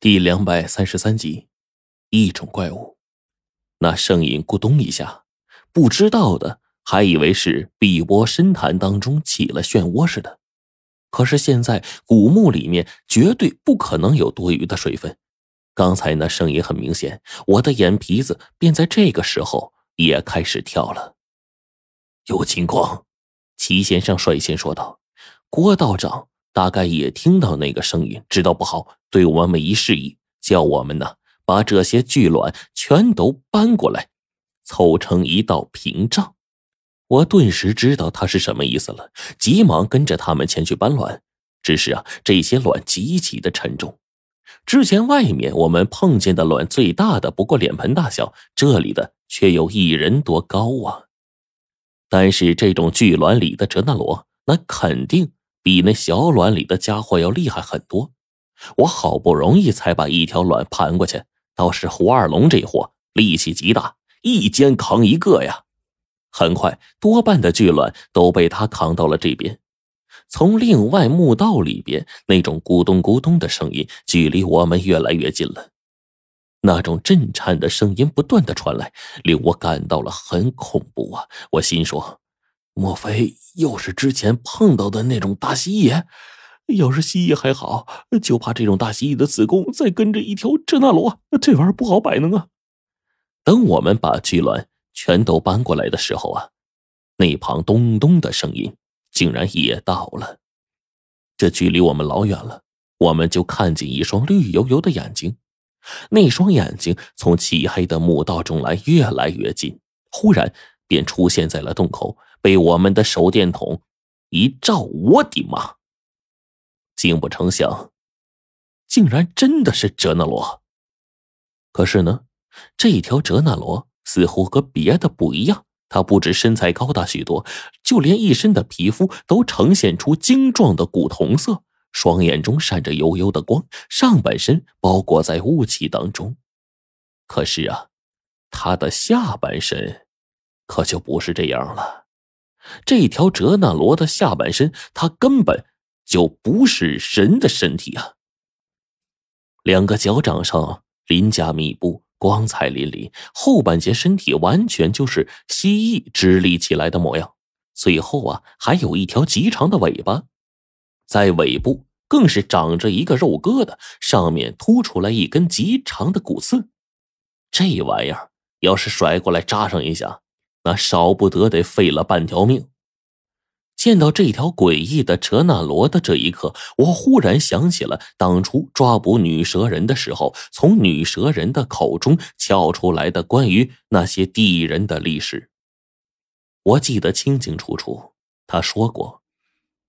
第两百三十三集，一种怪物。那声音咕咚一下，不知道的还以为是碧波深潭当中起了漩涡似的。可是现在古墓里面绝对不可能有多余的水分。刚才那声音很明显，我的眼皮子便在这个时候也开始跳了。有情况，齐先生率先说道。郭道长。大概也听到那个声音，知道不好，对我们一示意，叫我们呢把这些巨卵全都搬过来，凑成一道屏障。我顿时知道他是什么意思了，急忙跟着他们前去搬卵。只是啊，这些卵极其的沉重。之前外面我们碰见的卵最大的不过脸盆大小，这里的却有一人多高啊！但是这种巨卵里的哲那罗，那肯定。比那小卵里的家伙要厉害很多，我好不容易才把一条卵盘过去，倒是胡二龙这货力气极大，一肩扛一个呀。很快，多半的巨卵都被他扛到了这边。从另外墓道里边，那种咕咚咕咚的声音距离我们越来越近了，那种震颤的声音不断的传来，令我感到了很恐怖啊！我心说。莫非又是之前碰到的那种大蜥蜴？要是蜥蜴还好，就怕这种大蜥蜴的子宫再跟着一条哲那罗，这玩意儿不好摆弄啊！等我们把巨卵全都搬过来的时候啊，那旁咚咚的声音竟然也到了。这距离我们老远了，我们就看见一双绿油油的眼睛，那双眼睛从漆黑的墓道中来，越来越近，忽然便出现在了洞口。被我们的手电筒一照，我的妈！竟不成想，竟然真的是哲那罗。可是呢，这条哲那罗似乎和别的不一样，它不止身材高大许多，就连一身的皮肤都呈现出精壮的古铜色，双眼中闪着幽幽的光，上半身包裹在雾气当中。可是啊，他的下半身可就不是这样了。这条哲那罗的下半身，它根本就不是人的身体啊！两个脚掌上鳞甲密布，光彩淋漓，后半截身体完全就是蜥蜴直立起来的模样。最后啊，还有一条极长的尾巴，在尾部更是长着一个肉疙瘩，上面凸出来一根极长的骨刺。这玩意儿要是甩过来扎上一下。那少不得得废了半条命。见到这条诡异的哲那罗的这一刻，我忽然想起了当初抓捕女蛇人的时候，从女蛇人的口中撬出来的关于那些地人的历史。我记得清清楚楚，他说过，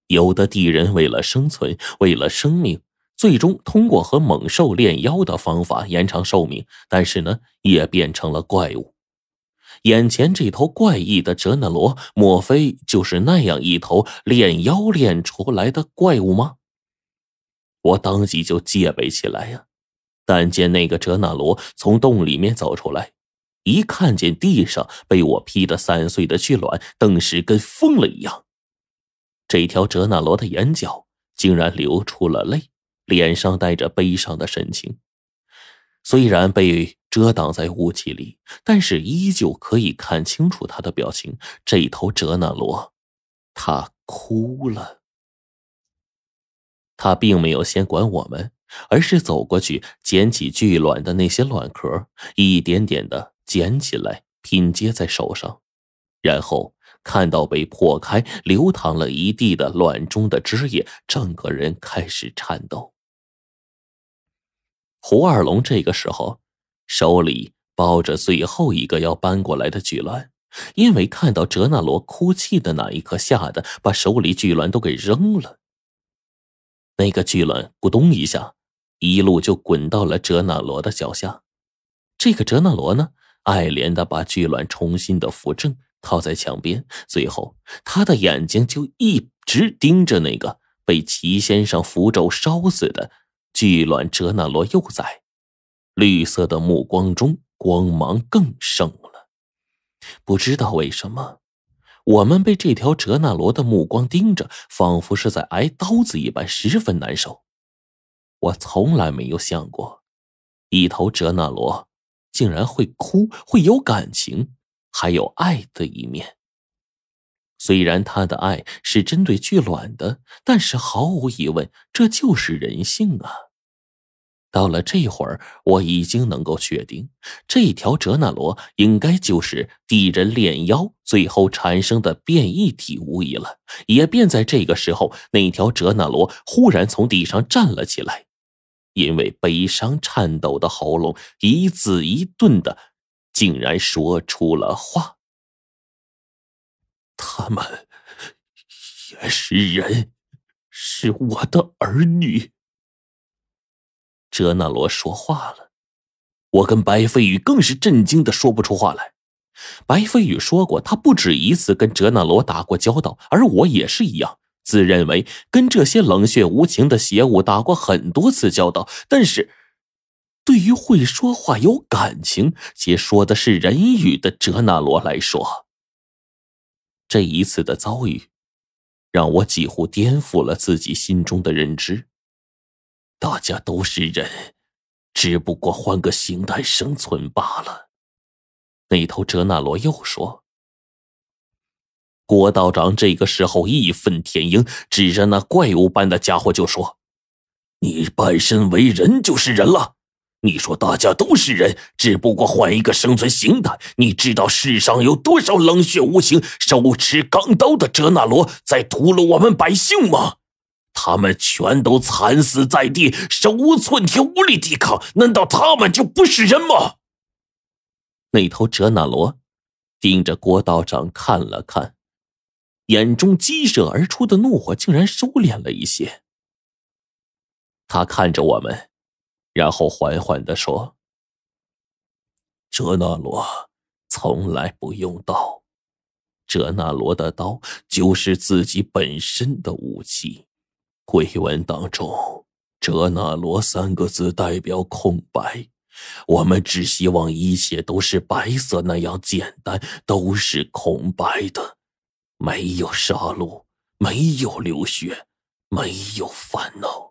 有的地人为了生存，为了生命，最终通过和猛兽炼妖的方法延长寿命，但是呢，也变成了怪物。眼前这头怪异的哲那罗，莫非就是那样一头炼妖炼出来的怪物吗？我当即就戒备起来呀。但见那个哲那罗从洞里面走出来，一看见地上被我劈得散碎的巨卵，顿时跟疯了一样。这条哲那罗的眼角竟然流出了泪，脸上带着悲伤的神情。虽然被遮挡在雾气里，但是依旧可以看清楚他的表情。这头哲那罗，他哭了。他并没有先管我们，而是走过去捡起巨卵的那些卵壳，一点点的捡起来拼接在手上，然后看到被破开、流淌了一地的卵中的汁液，整个人开始颤抖。胡二龙这个时候手里抱着最后一个要搬过来的巨卵，因为看到哲那罗哭泣的那一刻，吓得把手里巨卵都给扔了。那个巨卵咕咚一下，一路就滚到了哲那罗的脚下。这个哲那罗呢，爱怜的把巨卵重新的扶正，靠在墙边，最后他的眼睛就一直盯着那个被齐先生符咒烧死的。巨卵哲那罗幼崽，绿色的目光中光芒更盛了。不知道为什么，我们被这条哲那罗的目光盯着，仿佛是在挨刀子一般，十分难受。我从来没有想过，一头哲那罗竟然会哭，会有感情，还有爱的一面。虽然他的爱是针对巨卵的，但是毫无疑问，这就是人性啊。到了这会儿，我已经能够确定，这条哲那罗应该就是地人炼妖最后产生的变异体无疑了。也便在这个时候，那条哲那罗忽然从地上站了起来，因为悲伤颤抖的喉咙一字一顿的，竟然说出了话：“们也是人，是我的儿女。”哲那罗说话了，我跟白飞宇更是震惊的说不出话来。白飞宇说过，他不止一次跟哲那罗打过交道，而我也是一样，自认为跟这些冷血无情的邪物打过很多次交道。但是，对于会说话、有感情且说的是人语的哲那罗来说，这一次的遭遇，让我几乎颠覆了自己心中的认知。大家都是人，只不过换个形态生存罢了。那头哲那罗又说：“郭道长这个时候义愤填膺，指着那怪物般的家伙就说：‘你半身为人就是人了。你说大家都是人，只不过换一个生存形态。你知道世上有多少冷血无情、手持钢刀的哲那罗在屠戮我们百姓吗？’”他们全都惨死在地，手无寸铁，无力抵抗。难道他们就不是人吗？那头哲那罗盯着郭道长看了看，眼中激射而出的怒火竟然收敛了一些。他看着我们，然后缓缓的说：“哲那罗从来不用刀，哲那罗的刀就是自己本身的武器。”鬼文当中，“哲那罗”三个字代表空白。我们只希望一切都是白色那样简单，都是空白的，没有杀戮，没有流血，没有烦恼。